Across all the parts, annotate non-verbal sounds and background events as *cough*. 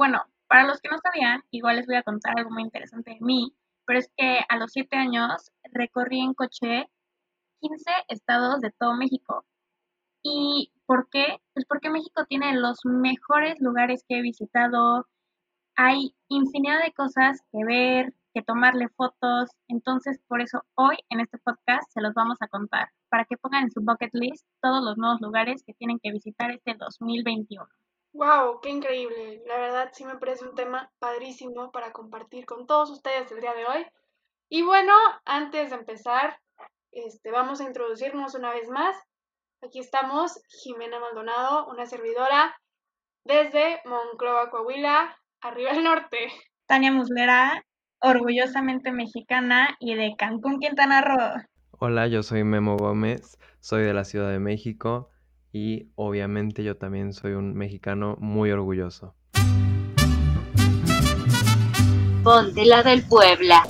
Bueno, para los que no sabían, igual les voy a contar algo muy interesante de mí, pero es que a los siete años recorrí en coche 15 estados de todo México. ¿Y por qué? Pues porque México tiene los mejores lugares que he visitado. Hay infinidad de cosas que ver, que tomarle fotos. Entonces, por eso hoy en este podcast se los vamos a contar, para que pongan en su bucket list todos los nuevos lugares que tienen que visitar este 2021. Wow, qué increíble. La verdad sí me parece un tema padrísimo para compartir con todos ustedes el día de hoy. Y bueno, antes de empezar, este, vamos a introducirnos una vez más. Aquí estamos, Jimena Maldonado, una servidora desde Monclova, Coahuila, arriba al norte. Tania Muslera, orgullosamente mexicana y de Cancún, Quintana Roo. Hola, yo soy Memo Gómez, soy de la Ciudad de México y obviamente yo también soy un mexicano muy orgulloso. Ponte la del Puebla.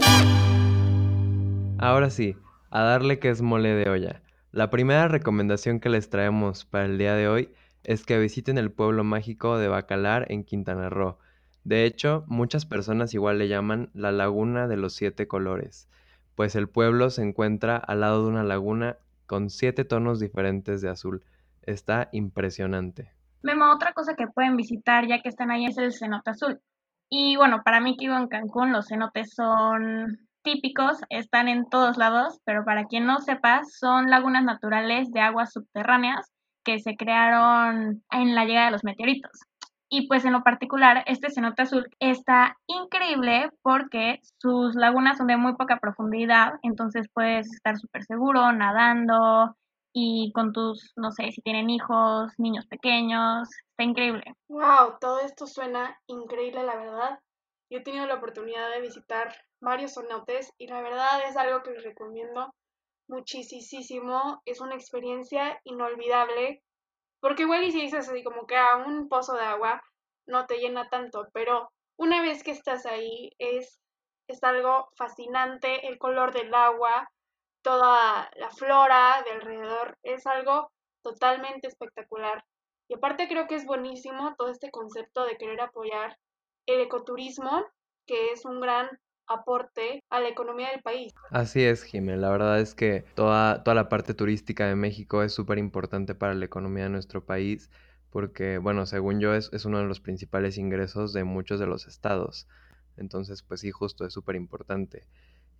Ahora sí, a darle que es mole de olla. La primera recomendación que les traemos para el día de hoy es que visiten el pueblo mágico de Bacalar en Quintana Roo. De hecho, muchas personas igual le llaman la Laguna de los Siete Colores, pues el pueblo se encuentra al lado de una laguna con siete tonos diferentes de azul. Está impresionante. Memo, otra cosa que pueden visitar ya que están ahí es el cenote azul. Y bueno, para mí que vivo en Cancún, los cenotes son típicos, están en todos lados, pero para quien no sepa, son lagunas naturales de aguas subterráneas que se crearon en la llegada de los meteoritos. Y pues en lo particular, este cenote azul está increíble porque sus lagunas son de muy poca profundidad, entonces puedes estar súper seguro nadando, y con tus, no sé, si tienen hijos, niños pequeños, está increíble. Wow, todo esto suena increíble, la verdad. Yo he tenido la oportunidad de visitar varios cenotes y la verdad es algo que les recomiendo muchísimo. Es una experiencia inolvidable. Porque igual si dices así como que a un pozo de agua no te llena tanto, pero una vez que estás ahí es, es algo fascinante, el color del agua, toda la flora de alrededor. Es algo totalmente espectacular. Y aparte creo que es buenísimo todo este concepto de querer apoyar el ecoturismo, que es un gran aporte a la economía del país. Así es, Jiménez. La verdad es que toda, toda la parte turística de México es súper importante para la economía de nuestro país, porque, bueno, según yo, es, es uno de los principales ingresos de muchos de los estados. Entonces, pues sí, justo es súper importante.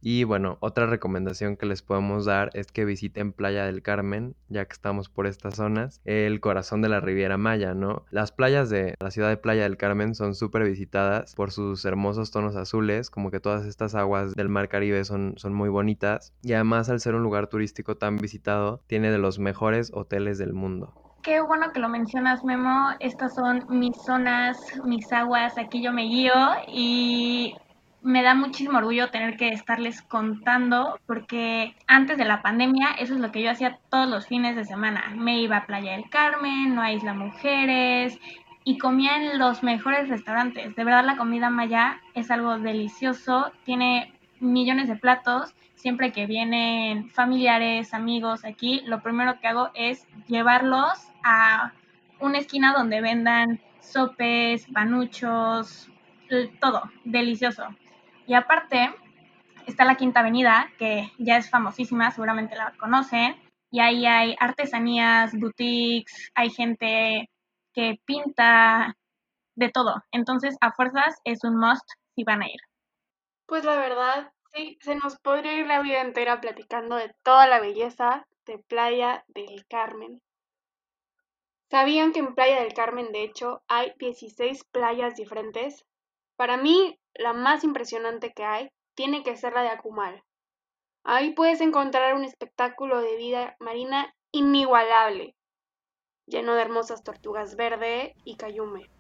Y bueno, otra recomendación que les podemos dar es que visiten Playa del Carmen, ya que estamos por estas zonas, el corazón de la Riviera Maya, ¿no? Las playas de la ciudad de Playa del Carmen son súper visitadas por sus hermosos tonos azules, como que todas estas aguas del mar Caribe son, son muy bonitas. Y además al ser un lugar turístico tan visitado, tiene de los mejores hoteles del mundo. Qué bueno que lo mencionas, Memo. Estas son mis zonas, mis aguas, aquí yo me guío y me da muchísimo orgullo tener que estarles contando porque antes de la pandemia eso es lo que yo hacía todos los fines de semana. Me iba a Playa del Carmen, no a Isla Mujeres y comía en los mejores restaurantes. De verdad la comida maya es algo delicioso, tiene millones de platos. Siempre que vienen familiares, amigos aquí, lo primero que hago es llevarlos a una esquina donde vendan sopes, panuchos, todo, delicioso. Y aparte, está la Quinta Avenida, que ya es famosísima, seguramente la conocen. Y ahí hay artesanías, boutiques, hay gente que pinta de todo. Entonces, a fuerzas es un must si van a ir. Pues la verdad, sí, se nos podría ir la vida entera platicando de toda la belleza de Playa del Carmen. ¿Sabían que en Playa del Carmen, de hecho, hay 16 playas diferentes? Para mí, la más impresionante que hay tiene que ser la de Akumal. Ahí puedes encontrar un espectáculo de vida marina inigualable, lleno de hermosas tortugas verde y cayume.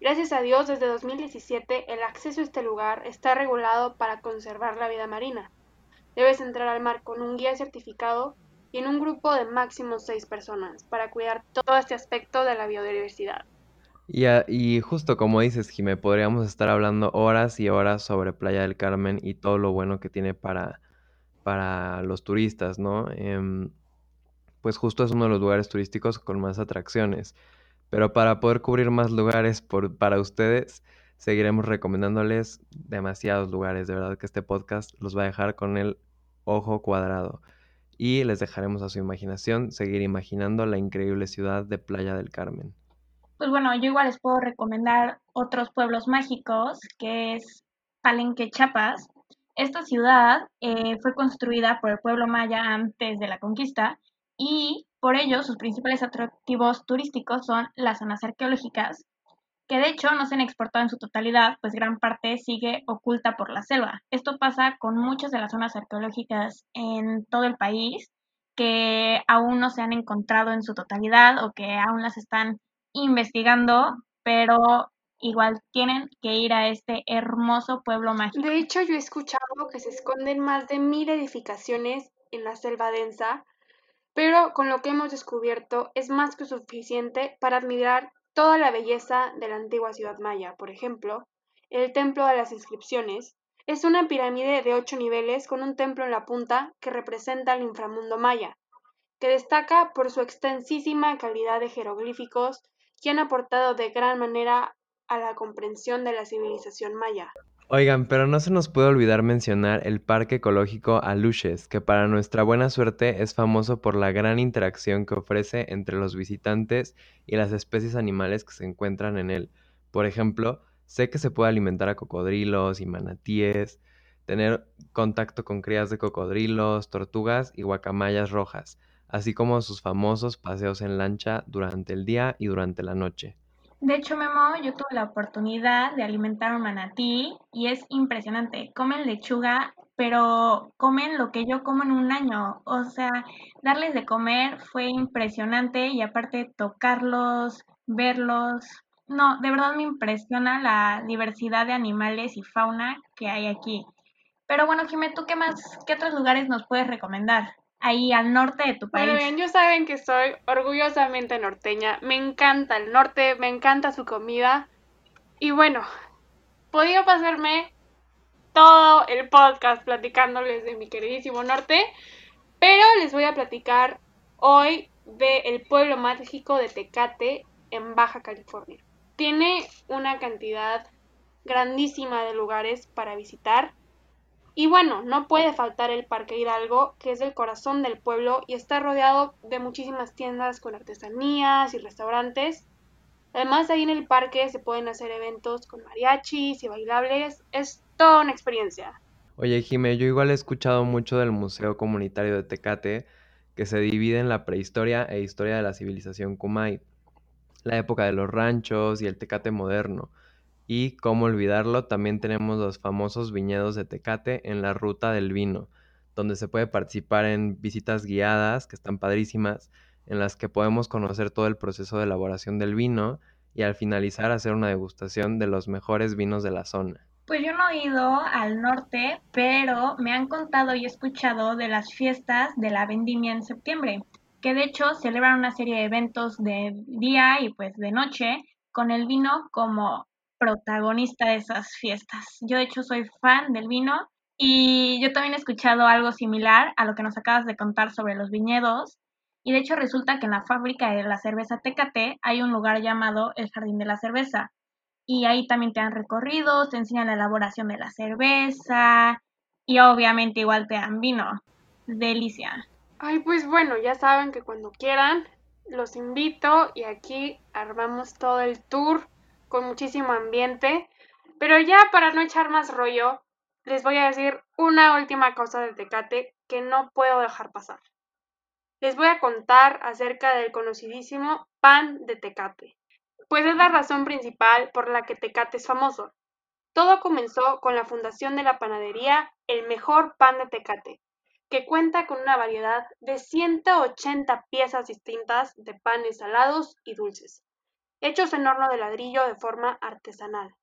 Gracias a Dios, desde 2017 el acceso a este lugar está regulado para conservar la vida marina. Debes entrar al mar con un guía certificado y en un grupo de máximo seis personas para cuidar todo este aspecto de la biodiversidad. Y, justo como dices, Jimé, podríamos estar hablando horas y horas sobre Playa del Carmen y todo lo bueno que tiene para, para los turistas, ¿no? Em, pues justo es uno de los lugares turísticos con más atracciones. Pero para poder cubrir más lugares para ustedes, seguiremos recomendándoles demasiados lugares. De verdad que este podcast los va a dejar con el ojo cuadrado. Y les dejaremos a su imaginación seguir imaginando la increíble ciudad de Playa del Carmen. Pues bueno, yo igual les puedo recomendar otros pueblos mágicos, que es Palenque, Chiapas. Esta ciudad eh, fue construida por el pueblo maya antes de la conquista y por ello sus principales atractivos turísticos son las zonas arqueológicas, que de hecho no se han exportado en su totalidad, pues gran parte sigue oculta por la selva. Esto pasa con muchas de las zonas arqueológicas en todo el país que aún no se han encontrado en su totalidad o que aún las están investigando, pero igual tienen que ir a este hermoso pueblo mágico. De hecho, yo he escuchado que se esconden más de mil edificaciones en la selva densa, pero con lo que hemos descubierto es más que suficiente para admirar toda la belleza de la antigua ciudad maya. Por ejemplo, el Templo de las Inscripciones es una pirámide de ocho niveles con un templo en la punta que representa el inframundo maya, que destaca por su extensísima calidad de jeroglíficos que han aportado de gran manera a la comprensión de la civilización maya. Oigan, pero no se nos puede olvidar mencionar el Parque Ecológico Aluches, que para nuestra buena suerte es famoso por la gran interacción que ofrece entre los visitantes y las especies animales que se encuentran en él. Por ejemplo, sé que se puede alimentar a cocodrilos y manatíes, tener contacto con crías de cocodrilos, tortugas y guacamayas rojas, así como sus famosos paseos en lancha durante el día y durante la noche. De hecho, Memo, yo tuve la oportunidad de alimentar un manatí y es impresionante. Comen lechuga, pero comen lo que yo como en un año. O sea, darles de comer fue impresionante y aparte tocarlos, verlos. No, de verdad me impresiona la diversidad de animales y fauna que hay aquí. Pero bueno, Jimé, ¿tú qué más, qué otros lugares nos puedes recomendar? Ahí al norte de tu país. Bueno, bien, yo saben que soy orgullosamente norteña. Me encanta el norte, me encanta su comida. Y bueno, podía pasarme todo el podcast platicándoles de mi queridísimo norte, pero les voy a platicar hoy del pueblo mágico de Tecate en Baja California. Tiene una cantidad grandísima de lugares para visitar y bueno, no puede faltar el Parque Hidalgo, que es el corazón del pueblo y está rodeado de muchísimas tiendas con artesanías y restaurantes. Además, ahí en el parque se pueden hacer eventos con mariachis y bailables. Es toda una experiencia. Oye, Jimé, yo igual he escuchado mucho del Museo Comunitario de Tecate, que se divide en la prehistoria e historia de la civilización Kumai, la época de los ranchos y el Tecate moderno. Y cómo olvidarlo, también tenemos los famosos viñedos de Tecate en la ruta del vino, donde se puede participar en visitas guiadas, que están padrísimas, en las que podemos conocer todo el proceso de elaboración del vino y al finalizar hacer una degustación de los mejores vinos de la zona. Pues yo no he ido al norte, pero me han contado y escuchado de las fiestas de la vendimia en septiembre, que de hecho celebran una serie de eventos de día y pues de noche con el vino como protagonista de esas fiestas. Yo de hecho soy fan del vino y yo también he escuchado algo similar a lo que nos acabas de contar sobre los viñedos. Y de hecho resulta que en la fábrica de la cerveza Tecate hay un lugar llamado el Jardín de la Cerveza. Y ahí también te dan recorridos, te enseñan la elaboración de la cerveza y obviamente igual te dan vino. Delicia. Ay, pues bueno, ya saben que cuando quieran los invito y aquí armamos todo el tour con muchísimo ambiente. Pero ya para no echar más rollo, les voy a decir una última cosa de Tecate que no puedo dejar pasar. Les voy a contar acerca del conocidísimo pan de Tecate, pues es la razón principal por la que Tecate es famoso. Todo comenzó con la fundación de la panadería El Mejor Pan de Tecate, que cuenta con una variedad de 180 piezas distintas de panes salados y dulces, hechos en horno de ladrillo de forma artesanal.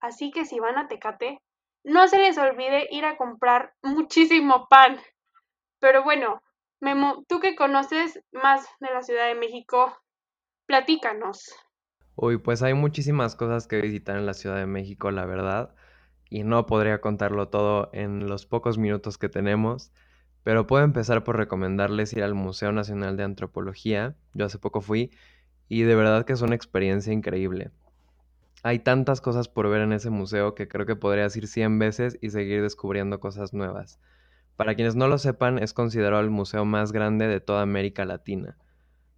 Así que si van a Tecate, no se les olvide ir a comprar muchísimo pan. Pero bueno, Memo, tú que conoces más de la Ciudad de México, platícanos. Uy, pues hay muchísimas cosas que visitar en la Ciudad de México, la verdad, y no podría contarlo todo en los pocos minutos que tenemos, pero puedo empezar por recomendarles ir al Museo Nacional de Antropología. Yo hace poco fui y de verdad que es una experiencia increíble. Hay tantas cosas por ver en ese museo que creo que podrías ir 100 veces y seguir descubriendo cosas nuevas. Para quienes no lo sepan, es considerado el museo más grande de toda América Latina.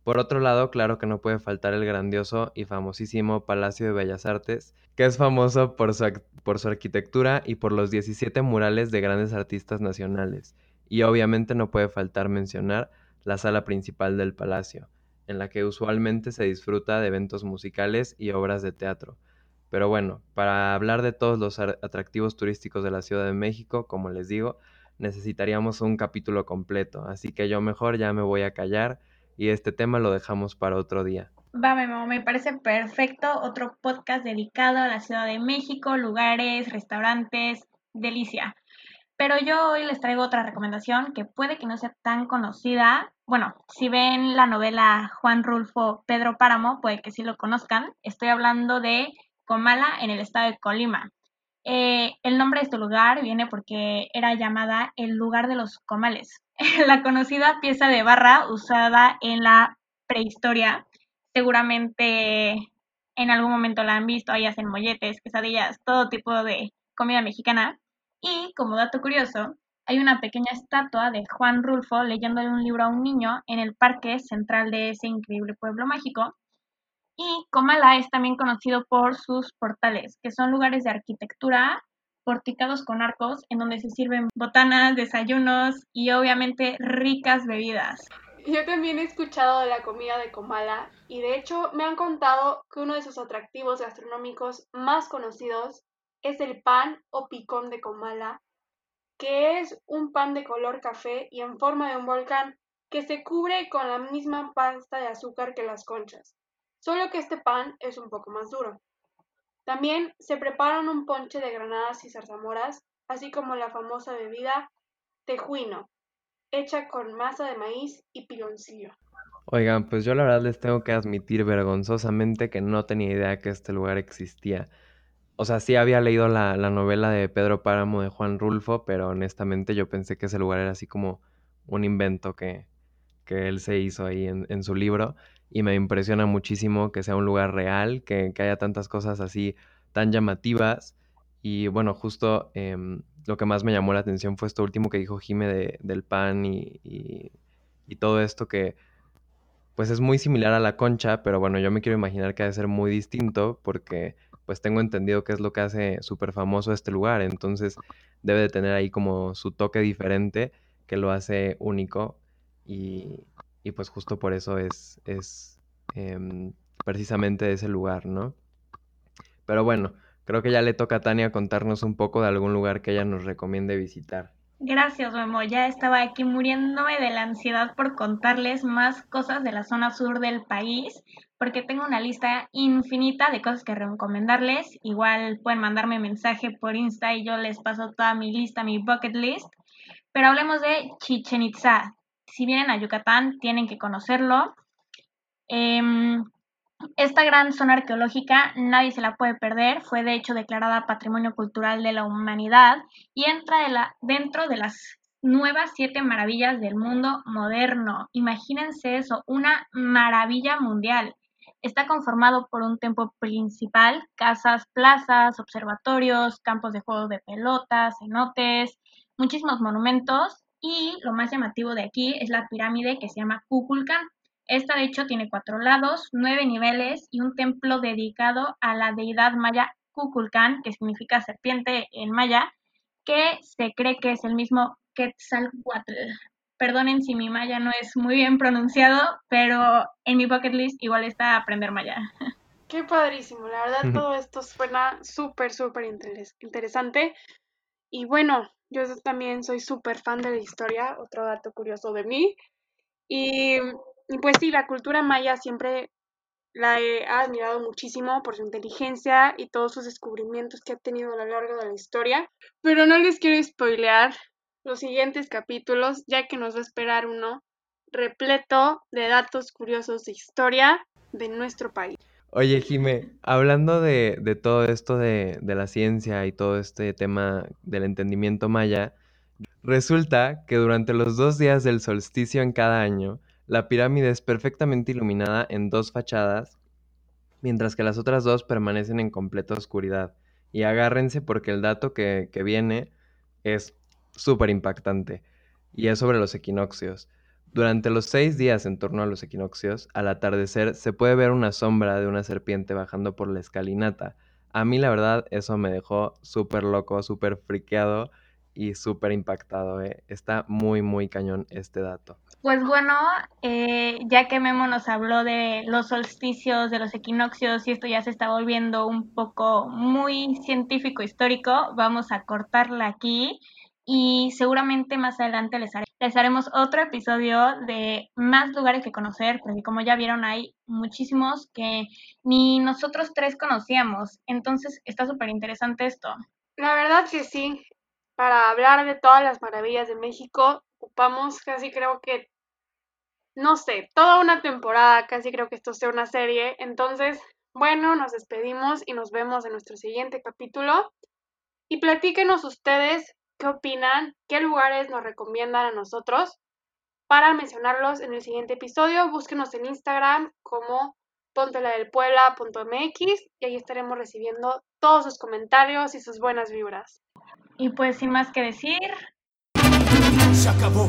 Por otro lado, claro que no puede faltar el grandioso y famosísimo Palacio de Bellas Artes, que es famoso por su, por su arquitectura y por los 17 murales de grandes artistas nacionales. Y obviamente no puede faltar mencionar la sala principal del palacio, en la que usualmente se disfruta de eventos musicales y obras de teatro. Pero bueno, para hablar de todos los atractivos turísticos de la Ciudad de México, como les digo, necesitaríamos un capítulo completo, así que yo mejor ya me voy a callar y este tema lo dejamos para otro día. Va, me parece perfecto. Otro podcast dedicado a la Ciudad de México, lugares, restaurantes, delicia. Pero yo hoy les traigo otra recomendación que puede que no sea tan conocida. Bueno, si ven la novela Juan Rulfo Pedro Páramo, puede que sí lo conozcan. Estoy hablando de Comala en el estado de Colima. Eh, el nombre de este lugar viene porque era llamada el lugar de los comales. *laughs* la conocida pieza de barra usada en la prehistoria. Seguramente en algún momento la han visto, ahí hacen molletes, quesadillas, todo tipo de comida mexicana. Y como dato curioso, hay una pequeña estatua de Juan Rulfo leyéndole un libro a un niño en el parque central de ese increíble pueblo mágico. Y Comala es también conocido por sus portales, que son lugares de arquitectura porticados con arcos en donde se sirven botanas, desayunos y obviamente ricas bebidas. Yo también he escuchado de la comida de Comala y de hecho me han contado que uno de sus atractivos gastronómicos más conocidos es el pan o picón de Comala, que es un pan de color café y en forma de un volcán que se cubre con la misma pasta de azúcar que las conchas solo que este pan es un poco más duro. También se preparan un ponche de granadas y zarzamoras, así como la famosa bebida tejuino, hecha con masa de maíz y piloncillo. Oigan, pues yo la verdad les tengo que admitir vergonzosamente que no tenía idea que este lugar existía. O sea, sí había leído la, novela de Pedro Páramo de Juan Rulfo, pero honestamente yo pensé que ese lugar era así como un invento que, que él se hizo ahí en, en su libro y me impresiona muchísimo que sea un lugar real, que, haya tantas cosas así tan llamativas. Y bueno, justo em, lo que más me llamó la atención fue esto último que dijo Jime de, del pan y, y, todo esto que pues es muy similar a la concha, pero bueno, yo me quiero imaginar que ha de ser muy distinto porque pues tengo entendido que es lo que hace súper famoso este lugar, entonces debe de tener ahí como su toque diferente que lo hace único y, y pues justo por eso es, es em, precisamente ese lugar, ¿no? Pero bueno, creo que ya le toca a Tania contarnos un poco de algún lugar que ella nos recomiende visitar. Gracias, Memo. Ya estaba aquí muriéndome de la ansiedad por contarles más cosas de la zona sur del país, porque tengo una lista infinita de cosas que recomendarles. Igual pueden mandarme mensaje por Insta y yo les paso toda mi lista, mi bucket list. Pero hablemos de Chichen Itza si vienen a Yucatán, tienen que conocerlo. Em, esta gran zona arqueológica nadie se la puede perder, fue de hecho declarada Patrimonio Cultural de la Humanidad y entra dentro de las nuevas siete maravillas del mundo moderno. Imagínense eso, una maravilla mundial. Está conformado por un templo principal, casas, plazas, observatorios, campos de juego de pelotas, cenotes, muchísimos monumentos y lo más llamativo de aquí es la pirámide que se llama Kukulkan. Esta de hecho tiene cuatro lados, nueve niveles y un templo dedicado a la deidad maya Kukulkan, que significa serpiente en maya, que se cree que es el mismo Quetzalcoatl. Perdonen si mi maya no es muy bien pronunciado, pero en mi bucket list igual está aprender maya. Qué padrísimo, la verdad todo esto suena súper, súper interesante. Y bueno, yo también soy súper fan de la historia, otro dato curioso de mí. Y, pues sí, la cultura maya siempre la he admirado muchísimo por su inteligencia y todos sus descubrimientos que ha tenido a lo largo de la historia. Pero no les quiero spoilear los siguientes capítulos, ya que nos va a esperar uno repleto de datos curiosos de historia de nuestro país. Oye, Jime, hablando de, todo esto de, la ciencia y todo este tema del entendimiento maya, resulta que durante los dos días del solsticio en cada año, la pirámide es perfectamente iluminada en dos fachadas mientras que las otras dos permanecen en completa oscuridad. Y agárrense porque el dato que viene es súper impactante y es sobre los equinoccios. Durante los seis días en torno a los equinoccios, al atardecer se puede ver una sombra de una serpiente bajando por la escalinata. A mí la verdad eso me dejó súper loco, súper friqueado y súper impactado. ¿eh? Está muy, muy cañón este dato. Pues bueno, eh, ya que Memo nos habló de los solsticios, de los equinoccios y esto ya se está volviendo un poco muy científico histórico, vamos a cortarla aquí y seguramente más adelante les, haremos otro episodio de más lugares que conocer, porque como ya vieron hay muchísimos que ni nosotros tres conocíamos, entonces está súper interesante esto. La verdad que sí, para hablar de todas las maravillas de México, ocupamos casi creo que, no sé, toda una temporada, casi creo que esto sea una serie, entonces, bueno, nos despedimos y nos vemos en nuestro siguiente capítulo. Y platíquenos ustedes qué opinan, qué lugares nos recomiendan a nosotros para mencionarlos en el siguiente episodio. Búsquenos en Instagram como ponteladelpuebla.mx y ahí estaremos recibiendo todos sus comentarios y sus buenas vibras. Y pues sin más que decir. Se acabó.